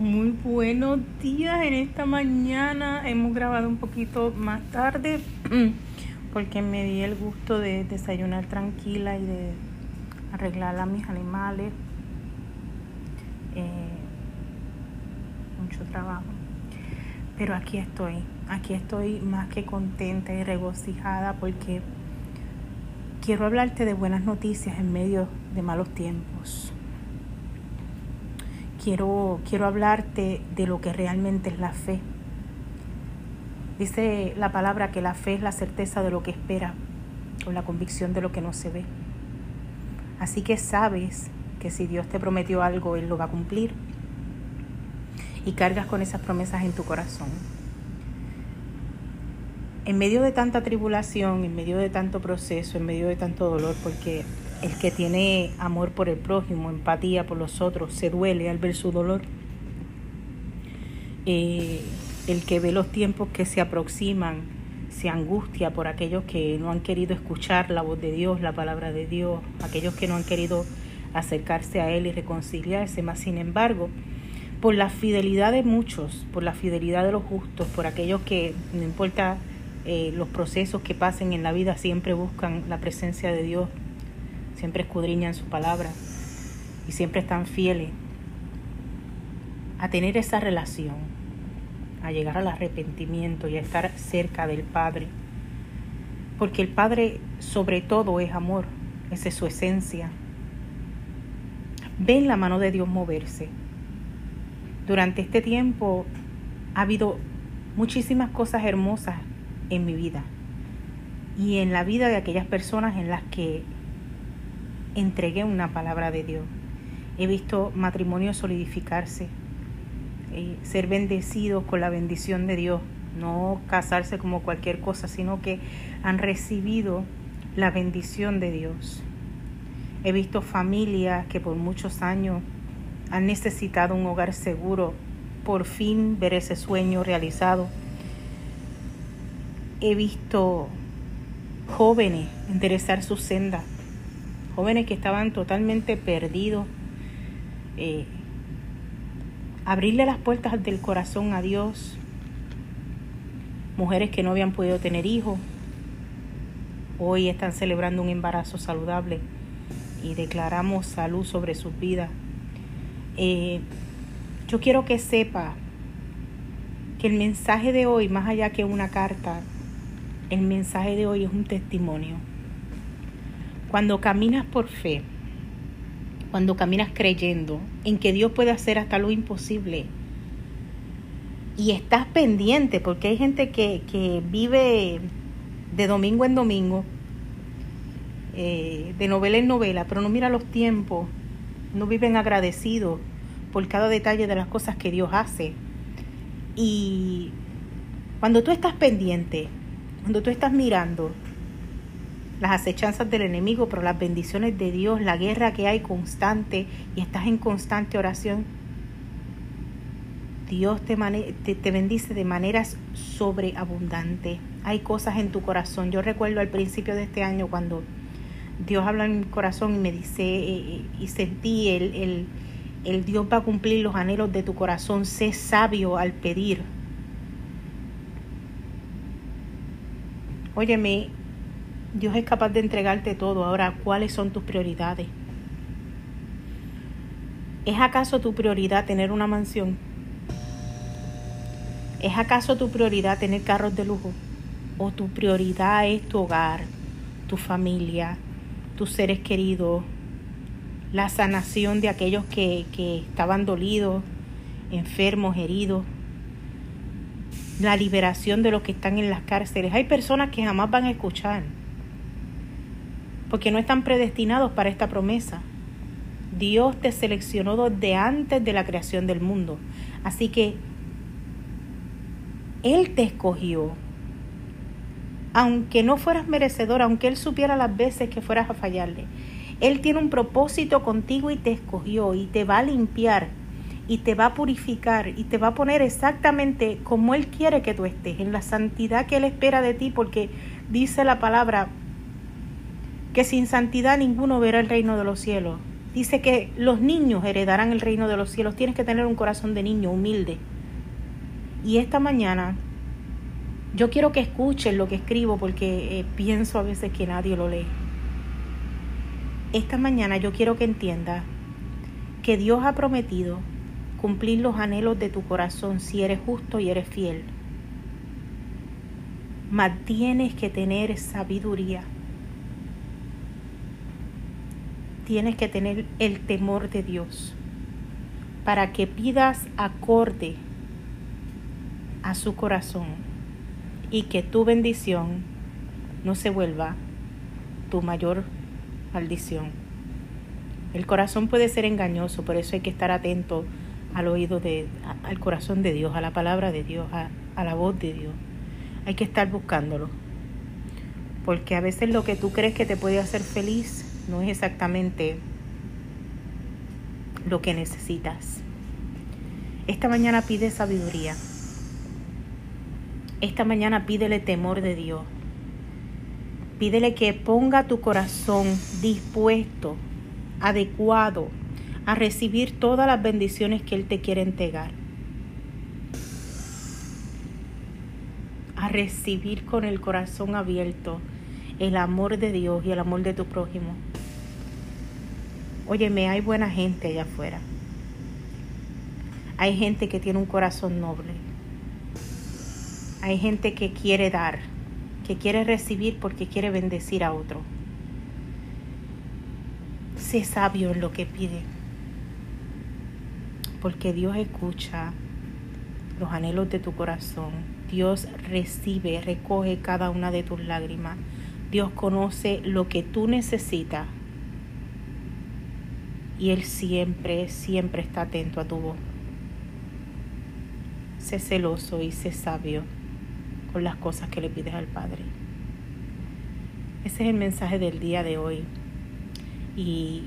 Muy buenos días en esta mañana. Hemos grabado un poquito más tarde porque me di el gusto de desayunar tranquila y de arreglar a mis animales. Eh, mucho trabajo. Pero aquí estoy, aquí estoy más que contenta y regocijada porque quiero hablarte de buenas noticias en medio de malos tiempos quiero, quiero hablarte de lo que realmente es la fe. Dice la palabra que la fe es la certeza de lo que espera o la convicción de lo que no se ve. Así que sabes que si Dios te prometió algo, Él lo va a cumplir. Y cargas con esas promesas en tu corazón. En medio de tanta tribulación, en medio de tanto proceso, en medio de tanto dolor, porque el que tiene amor por el prójimo, empatía por los otros, se duele al ver su dolor. Eh, el que ve los tiempos que se aproximan, se angustia por aquellos que no han querido escuchar la voz de Dios, la palabra de Dios, aquellos que no han querido acercarse a Él y reconciliarse, más sin embargo, por la fidelidad de muchos, por la fidelidad de los justos, por aquellos que, no importa eh, los procesos que pasen en la vida, siempre buscan la presencia de Dios, siempre escudriñan su palabra y siempre están fieles a tener esa relación, a llegar al arrepentimiento y a estar cerca del Padre. Porque el Padre sobre todo es amor, esa es su esencia. Ven la mano de Dios moverse. Durante este tiempo ha habido muchísimas cosas hermosas en mi vida y en la vida de aquellas personas en las que entregué una palabra de Dios. He visto matrimonios solidificarse, eh, ser bendecidos con la bendición de Dios, no casarse como cualquier cosa, sino que han recibido la bendición de Dios. He visto familias que por muchos años han necesitado un hogar seguro, por fin ver ese sueño realizado. He visto jóvenes enderezar su senda jóvenes que estaban totalmente perdidos, eh, abrirle las puertas del corazón a Dios, mujeres que no habían podido tener hijos, hoy están celebrando un embarazo saludable y declaramos salud sobre sus vidas. Eh, yo quiero que sepa que el mensaje de hoy, más allá que una carta, el mensaje de hoy es un testimonio cuando caminas por fe, cuando caminas creyendo en que Dios puede hacer hasta lo imposible, y estás pendiente, porque hay gente que, vive de domingo en domingo, eh, de novela en novela, pero no mira los tiempos, no viven agradecidos por cada detalle de las cosas que Dios hace. Y cuando tú estás pendiente, cuando tú estás mirando, las acechanzas del enemigo, pero las bendiciones de Dios, la guerra que hay constante y estás en constante oración. Dios te, te, bendice de maneras sobreabundantes. Hay cosas en tu corazón. Yo recuerdo al principio de este año cuando Dios habla en mi corazón y me dice, eh, eh, y sentí el, el, el Dios va a cumplir los anhelos de tu corazón. Sé sabio al pedir. Óyeme, Dios es capaz de entregarte todo. Ahora, ¿cuáles son tus prioridades? ¿Es acaso tu prioridad tener una mansión? ¿Es acaso tu prioridad tener carros de lujo? ¿O tu prioridad es tu hogar, tu familia, tus seres queridos, la sanación de aquellos que, que estaban dolidos, enfermos, heridos? la liberación de los que están en las cárceles. Hay personas que jamás van a escuchar porque no están predestinados para esta promesa. Dios te seleccionó desde antes de la creación del mundo. Así que Él te escogió. Aunque no fueras merecedor, aunque Él supiera las veces que fueras a fallarle, Él tiene un propósito contigo y te escogió y te va a limpiar y te va a purificar y te va a poner exactamente como Él quiere que tú estés, en la santidad que Él espera de ti, porque dice la palabra, que sin santidad ninguno verá el reino de los cielos. Dice que los niños heredarán el reino de los cielos. Tienes que tener un corazón de niño humilde. Y esta mañana yo quiero que escuchen lo que escribo porque eh, pienso a veces que nadie lo lee. Esta mañana yo quiero que entienda que Dios ha prometido cumplir los anhelos de tu corazón si eres justo y eres fiel. Mas tienes que tener sabiduría tienes que tener el temor de Dios para que pidas acorde a su corazón y que tu bendición no se vuelva tu mayor maldición. El corazón puede ser engañoso, por eso hay que estar atento al oído de, al corazón de Dios, a la palabra de Dios, a, a la voz de Dios. Hay que estar buscándolo. Porque a veces lo que tú crees que te puede hacer feliz no es exactamente lo que necesitas. Esta mañana pide sabiduría. Esta mañana pídele temor de Dios. Pídele que ponga tu corazón dispuesto, adecuado a recibir todas las bendiciones que Él te quiere entregar. A recibir con el corazón abierto el amor de Dios y el amor de tu prójimo. Óyeme, hay buena gente allá afuera. Hay gente que tiene un corazón noble. Hay gente que quiere dar, que quiere recibir porque quiere bendecir a otro. Sé sabio en lo que pide, porque Dios escucha los anhelos de tu corazón. Dios recibe, recoge cada una de tus lágrimas. Dios conoce lo que tú necesitas y Él siempre, siempre está atento a tu voz. Sé celoso y sé sabio con las cosas que le pides al Padre. Ese es el mensaje del día de hoy. Y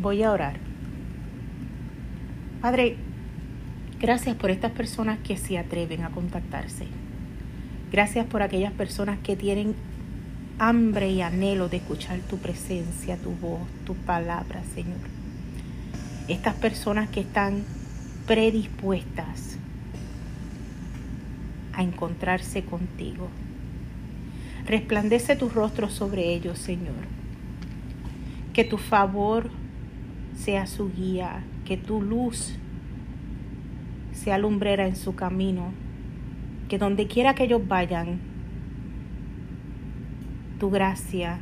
voy a orar. Padre, gracias por estas personas que se atreven a contactarse. Gracias por aquellas personas que tienen hambre y anhelo de escuchar tu presencia, tu voz, tu palabra, Señor. Estas personas que están predispuestas a encontrarse contigo. Resplandece tu rostro sobre ellos, Señor. Que tu favor sea su guía, que tu luz sea lumbrera en su camino, que donde quiera que ellos vayan, tu gracia,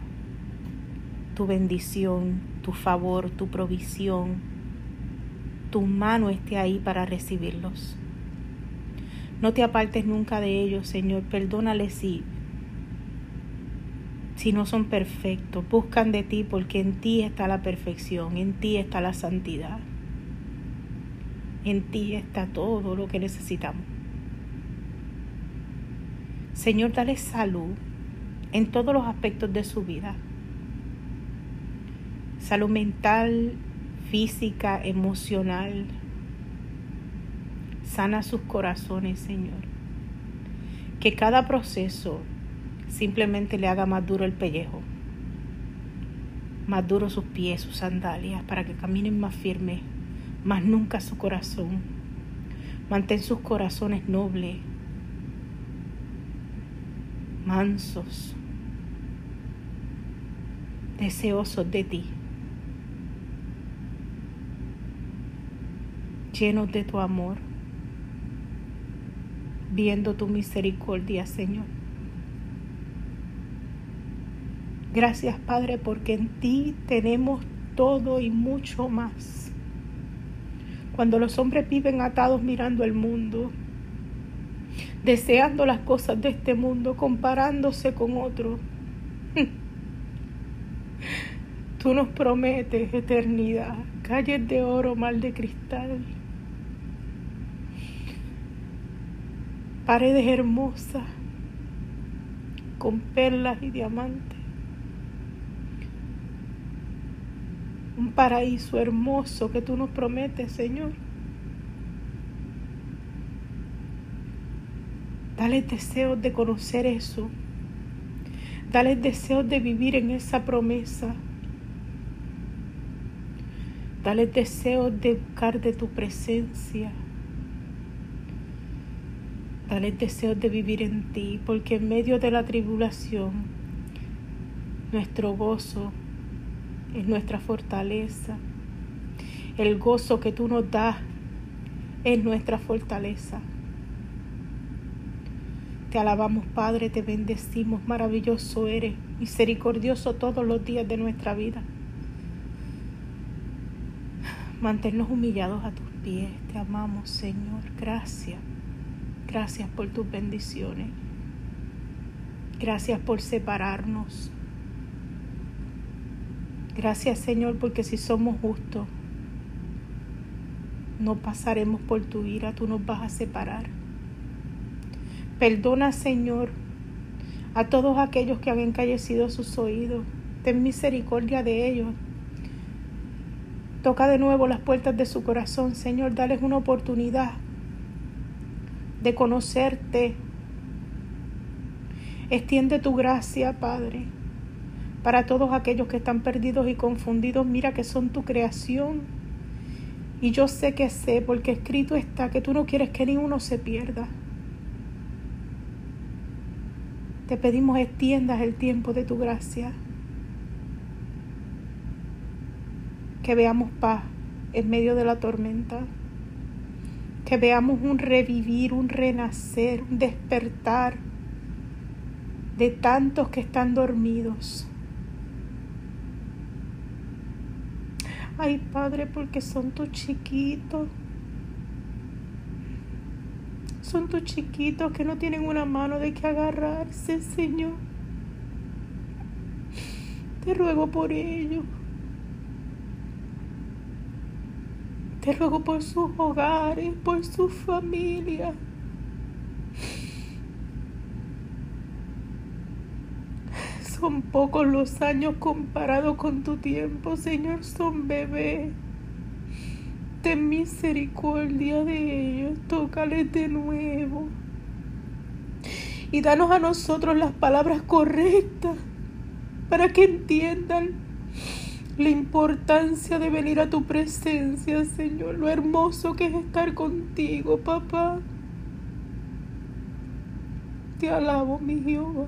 tu bendición, tu favor, tu provisión, tu mano esté ahí para recibirlos. No te apartes nunca de ellos, Señor. Perdónales si, si no son perfectos. Buscan de ti porque en ti está la perfección, en ti está la santidad. En ti está todo lo que necesitamos. Señor, dale salud en todos los aspectos de su vida. Salud mental, física, emocional. Sana sus corazones, Señor. Que cada proceso simplemente le haga más duro el pellejo, más duro sus pies, sus sandalias, para que caminen más firmes, más nunca su corazón. Mantén sus corazones nobles, mansos, deseosos de ti, llenos de tu amor, viendo tu misericordia, Señor. Gracias, Padre, porque en ti tenemos todo y mucho más. Cuando los hombres viven atados mirando el mundo, deseando las cosas de este mundo, comparándose con otros, Tú nos prometes eternidad, calles de oro, mal de cristal, paredes hermosas con perlas y diamantes. Un paraíso hermoso que tú nos prometes, Señor. Dale deseos de conocer eso. Dale deseos de vivir en esa promesa Dale deseo de buscar de tu presencia. Dale deseo de vivir en ti, porque en medio de la tribulación, nuestro gozo es nuestra fortaleza. El gozo que tú nos das es nuestra fortaleza. Te alabamos, Padre, te bendecimos, maravilloso eres, misericordioso todos los días de nuestra vida. Manténnos humillados a tus pies. Te amamos, Señor. Gracias. Gracias por tus bendiciones. Gracias por separarnos. Gracias, Señor, porque si somos justos, no pasaremos por tu ira, tú nos vas a separar. Perdona, Señor, a todos aquellos que han encallecido sus oídos. Ten misericordia de ellos Toca de nuevo las puertas de su corazón, Señor. Dales una oportunidad de conocerte. Extiende tu gracia, Padre, para todos aquellos que están perdidos y confundidos. Mira que son tu creación. Y yo sé que sé, porque escrito está que tú no quieres que ninguno se pierda. Te pedimos extiendas el tiempo de tu gracia. Que veamos paz en medio de la tormenta, que veamos un revivir, un renacer, un despertar de tantos que están dormidos. Ay, Padre, porque son tus chiquitos. Son tus chiquitos que no tienen una mano de que agarrarse, Señor. Te ruego por ellos. Te ruego por sus hogares, por su familia. Son pocos los años comparados con tu tiempo, Señor, son bebés. Ten misericordia de ellos, tócales de nuevo. Y danos a nosotros las palabras correctas para que entiendan la importancia de venir a tu presencia, Señor, lo hermoso que es estar contigo, papá. Te alabo, mi Jehová.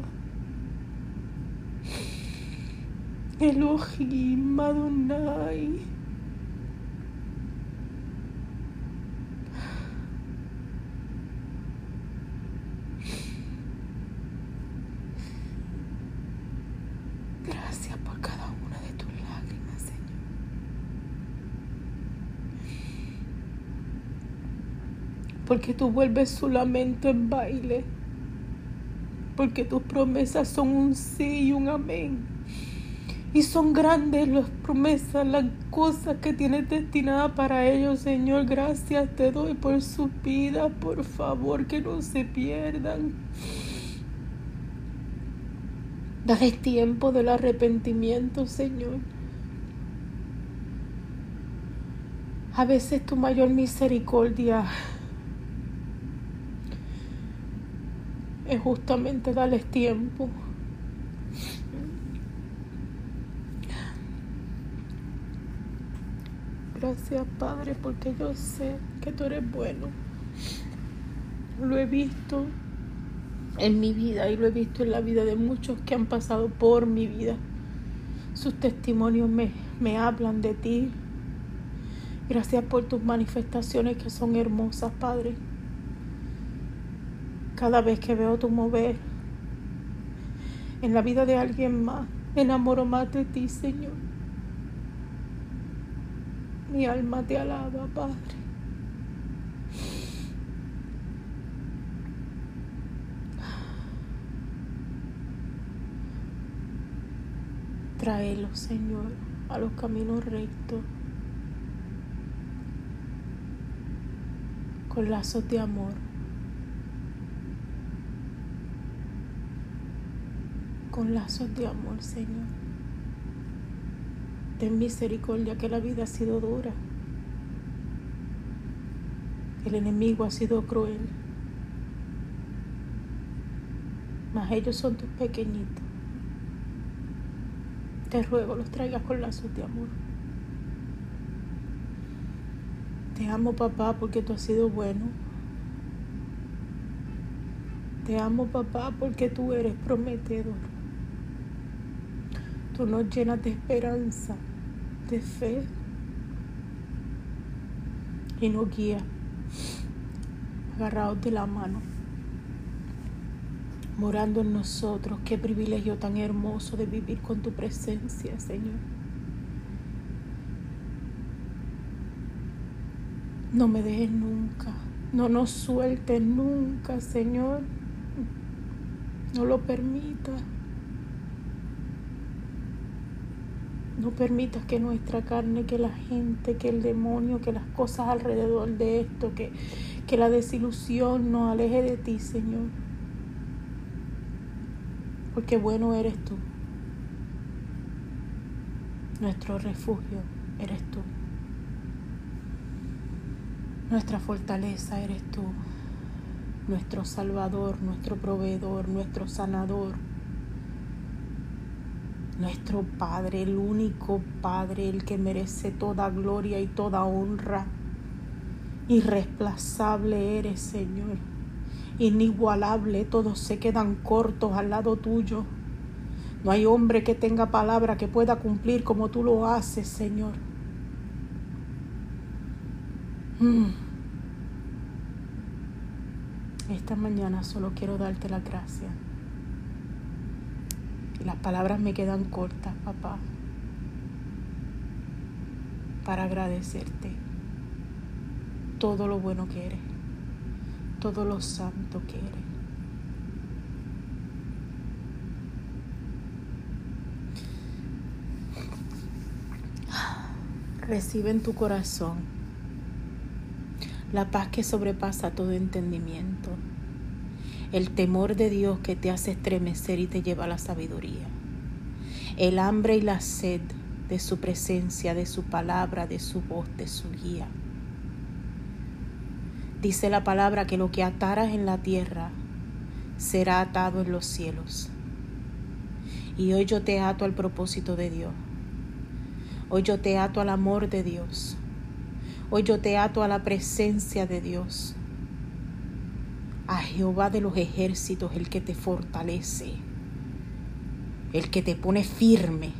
Elohim Adonai. Porque tú vuelves su lamento en baile, porque tus promesas son un sí y un amén. Y son grandes las promesas, las cosas que tienes destinadas para ellos, Señor. Gracias te doy por su vida, por favor, que no se pierdan. Dale tiempo del arrepentimiento, Señor. A veces tu mayor misericordia es justamente darles tiempo. Gracias Padre porque yo sé que tú eres bueno. Lo he visto en mi vida y lo he visto en la vida de muchos que han pasado por mi vida. Sus testimonios me, me hablan de ti. Gracias por tus manifestaciones que son hermosas, Padre. Cada vez que veo tu mover en la vida de alguien más, enamoro más de ti, Señor. Mi alma te alaba, Padre. Tráelo, Señor, a los caminos rectos, con lazos de amor. Con lazos de amor, Señor. Ten misericordia que la vida ha sido dura. El enemigo ha sido cruel. Mas ellos son tus pequeñitos. Te ruego los traigas con lazos de amor. Te amo papá porque tú has sido bueno. Te amo papá porque tú eres prometedor. Tú nos llenas de esperanza, de fe y nos guías agarrados de la mano, morando en nosotros. Qué privilegio tan hermoso de vivir con tu presencia, Señor. No me dejes nunca, no nos sueltes nunca, Señor. No lo permitas. No permitas que nuestra carne, que la gente, que el demonio, que las cosas alrededor de esto, que, que la desilusión nos aleje de ti, Señor. Porque bueno eres tú. Nuestro refugio eres tú. Nuestra fortaleza eres tú. Nuestro Salvador, nuestro proveedor, nuestro sanador nuestro Padre, el único Padre, el que merece toda gloria y toda honra. Irreemplazable eres, Señor. Inigualable, todos se quedan cortos al lado tuyo. No hay hombre que tenga palabra que pueda cumplir como tú lo haces, Señor. Mm. Esta mañana solo quiero darte la gracia las palabras me quedan cortas, papá, para agradecerte todo lo bueno que eres, todo lo santo que eres. Recibe en tu corazón la paz que sobrepasa todo entendimiento el temor de Dios que te hace estremecer y te lleva a la sabiduría, el hambre y la sed de su presencia, de su palabra, de su voz, de su guía. Dice la palabra que lo que ataras en la tierra será atado en los cielos. Y hoy yo te ato al propósito de Dios. Hoy yo te ato al amor de Dios. Hoy yo te ato a la presencia de Dios Jehová de los ejércitos, el que te fortalece, el que te pone firme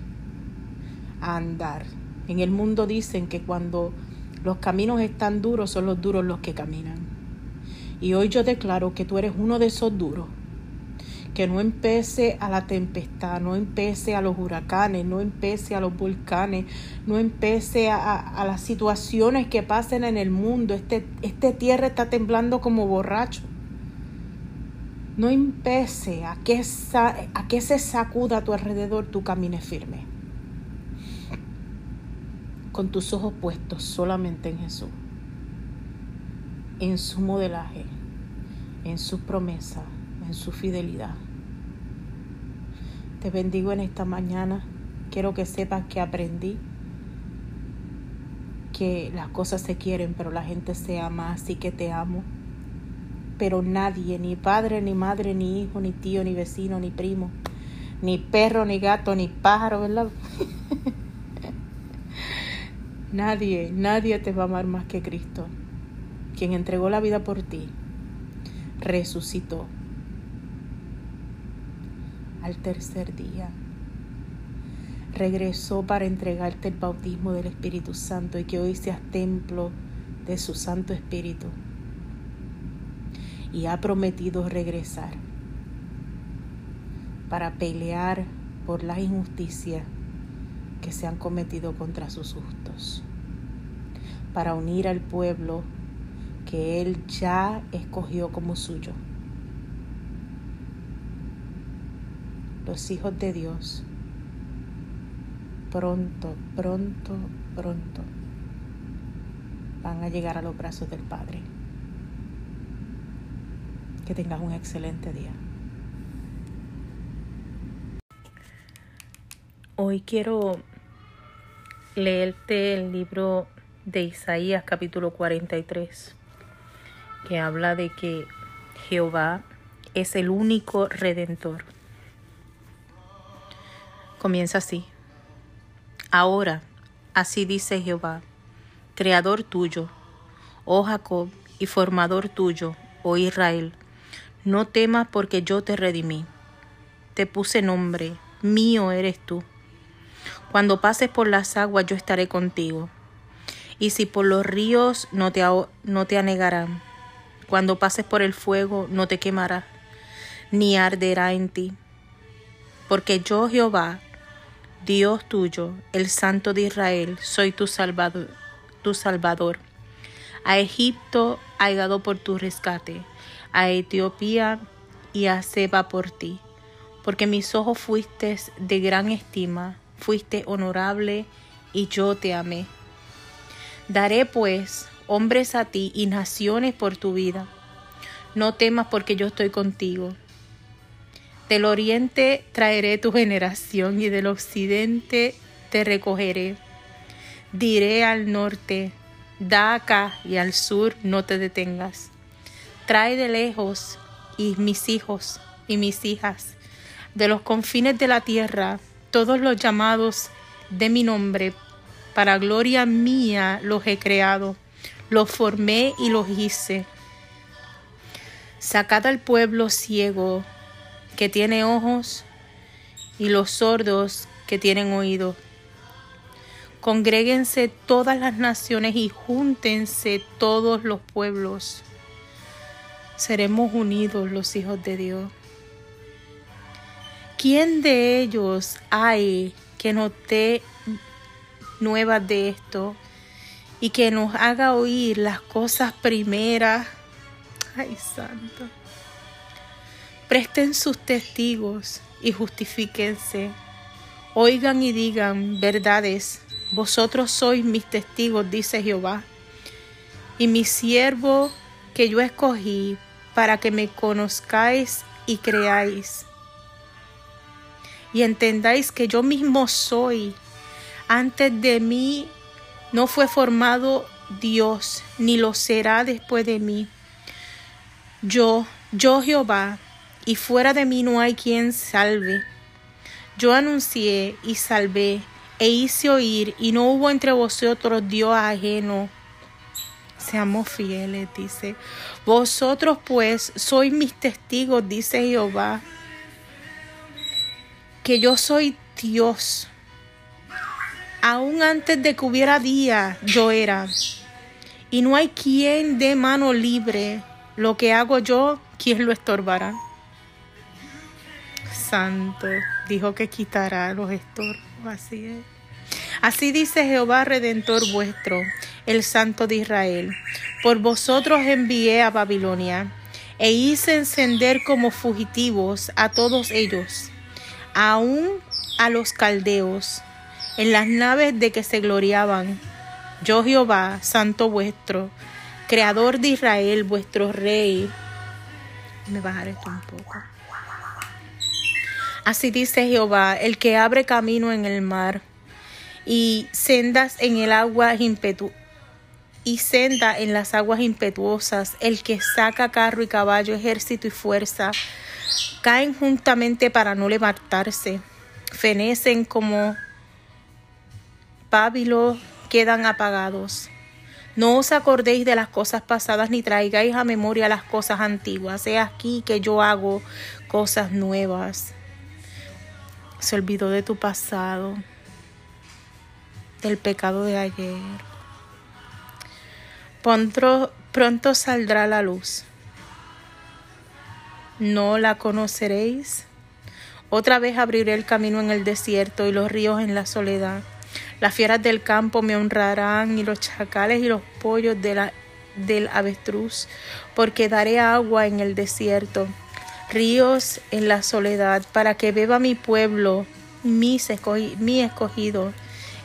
a andar. En el mundo dicen que cuando los caminos están duros son los duros los que caminan. Y hoy yo declaro que tú eres uno de esos duros, que no empece a la tempestad, no empece a los huracanes, no empece a los volcanes, no empece a, las situaciones que pasen en el mundo. Este, este tierra está temblando como borracho no impese a que, a que se sacuda a tu alrededor, tu camines firme. Con tus ojos puestos solamente en Jesús, en su modelaje, en su promesa, en su fidelidad. Te bendigo en esta mañana. Quiero que sepas que aprendí que las cosas se quieren, pero la gente se ama, así que te amo pero nadie, ni padre, ni madre, ni hijo, ni tío, ni vecino, ni primo, ni perro, ni gato, ni pájaro, ¿verdad? nadie, nadie te va a amar más que Cristo, quien entregó la vida por ti, resucitó al tercer día. Regresó para entregarte el bautismo del Espíritu Santo y que hoy seas templo de su Santo Espíritu y ha prometido regresar para pelear por las injusticias que se han cometido contra sus justos, para unir al pueblo que Él ya escogió como suyo. Los hijos de Dios pronto, pronto, pronto van a llegar a los brazos del Padre. Que tengas un excelente día. Hoy quiero leerte el libro de Isaías capítulo 43, que habla de que Jehová es el único redentor. Comienza así. Ahora, así dice Jehová, creador tuyo, oh Jacob, y formador tuyo, oh Israel. No temas porque yo te redimí. Te puse nombre, mío eres tú. Cuando pases por las aguas yo estaré contigo. Y si por los ríos no te, no te anegarán. Cuando pases por el fuego no te quemará, ni arderá en ti. Porque yo Jehová, Dios tuyo, el Santo de Israel, soy tu Salvador. Tu salvador. A Egipto ha llegado por tu rescate, a Etiopía y a Seba por ti, porque mis ojos fuiste de gran estima, fuiste honorable y yo te amé. Daré pues hombres a ti y naciones por tu vida. No temas porque yo estoy contigo. Del oriente traeré tu generación y del occidente te recogeré. Diré al norte, da acá y al sur no te detengas. Trae de lejos y mis hijos y mis hijas, de los confines de la tierra, todos los llamados de mi nombre, para gloria mía los he creado, los formé y los hice. Sacad al pueblo ciego que tiene ojos y los sordos que tienen oídos. Congréguense todas las naciones y júntense todos los pueblos. Seremos unidos los hijos de Dios. ¿Quién de ellos hay que nos dé nuevas de esto y que nos haga oír las cosas primeras? Ay, santo. Presten sus testigos y justifíquense. Oigan y digan verdades. Vosotros sois mis testigos, dice Jehová. Y mi siervo que yo escogí para que me conozcáis y creáis. Y entendáis que yo mismo soy. Antes de mí no fue formado Dios, ni lo será después de mí. Yo, yo Jehová, y fuera de mí no hay quien salve. Yo anuncié y salvé, e hice oír, y no hubo entre vosotros Dios ajeno. Seamos fieles, dice. Vosotros pues sois mis testigos, dice Jehová, que yo soy Dios. Aún antes de que hubiera día, yo era. Y no hay quien dé mano libre. Lo que hago yo, ¿quién lo estorbará? santo dijo que quitará los estorbos. Así es. Así dice Jehová Redentor vuestro, el Santo de Israel. Por vosotros envié a Babilonia e hice encender como fugitivos a todos ellos, aun a los caldeos, en las naves de que se gloriaban. Yo Jehová, Santo vuestro, Creador de Israel, vuestro Rey. Me bajaré esto un poco. Así dice Jehová, el que abre camino en el mar y sendas en el agua impetu y senda en las aguas impetuosas, el que saca carro y caballo, ejército y fuerza, caen juntamente para no levantarse, fenecen como pábilos, quedan apagados. No os acordéis de las cosas pasadas ni traigáis a memoria las cosas antiguas. He aquí que yo hago cosas nuevas se olvidó de tu pasado, del pecado de ayer. Pronto, pronto saldrá la luz. No la conoceréis. Otra vez abriré el camino en el desierto y los ríos en la soledad. Las fieras del campo me honrarán y los chacales y los pollos de la, del avestruz, porque daré agua en el desierto ríos en la soledad, para que beba mi pueblo, mi escogido.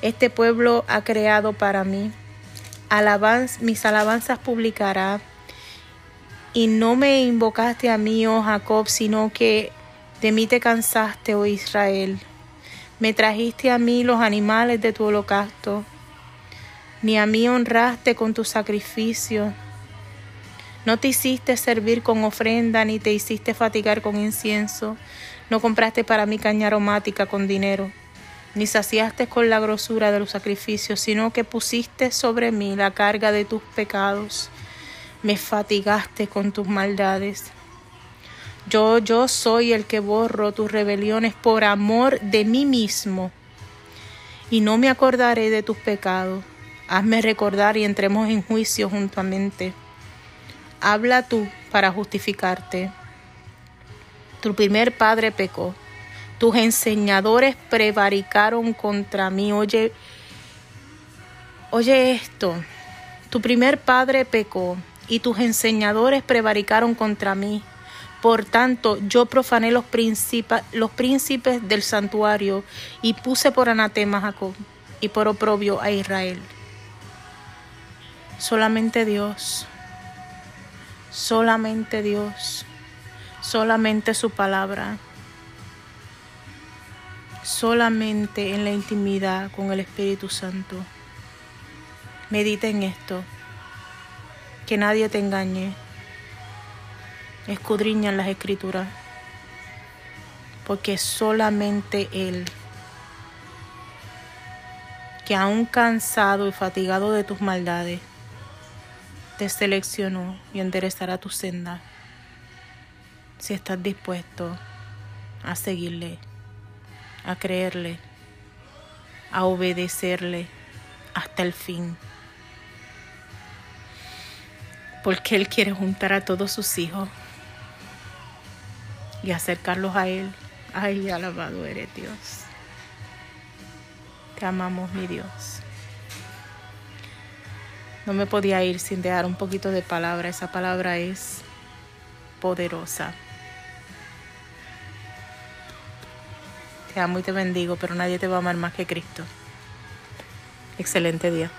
Este pueblo ha creado para mí. Alabanz, mis alabanzas publicará. Y no me invocaste a mí, oh Jacob, sino que de mí te cansaste, oh Israel. Me trajiste a mí los animales de tu holocausto, ni a mí honraste con tu sacrificio. No te hiciste servir con ofrenda, ni te hiciste fatigar con incienso. No compraste para mí caña aromática con dinero. Ni saciaste con la grosura de los sacrificios, sino que pusiste sobre mí la carga de tus pecados, me fatigaste con tus maldades. Yo, yo soy el que borro tus rebeliones por amor de mí mismo, y no me acordaré de tus pecados. Hazme recordar y entremos en juicio juntamente. Habla tú para justificarte. Tu primer padre pecó tus enseñadores prevaricaron contra mí. Oye, oye esto. Tu primer padre pecó y tus enseñadores prevaricaron contra mí. Por tanto, yo profané los, príncipes del santuario y puse por anatema a Jacob y por oprobio a Israel. Solamente Dios, solamente Dios, solamente su palabra solamente en la intimidad con el Espíritu Santo. Medita en esto, que nadie te engañe. Escudriña las escrituras, porque solamente Él, que aún cansado y fatigado de tus maldades, te seleccionó y enderezará tu senda si estás dispuesto a seguirle a creerle, a obedecerle hasta el fin. Porque Él quiere juntar a todos sus hijos y acercarlos a Él. Ay, alabado eres Dios. Te amamos, mi Dios. No me podía ir sin dejar un poquito de palabra. Esa palabra es poderosa. Amo y te bendigo, pero nadie te va a amar más que Cristo. Excelente día.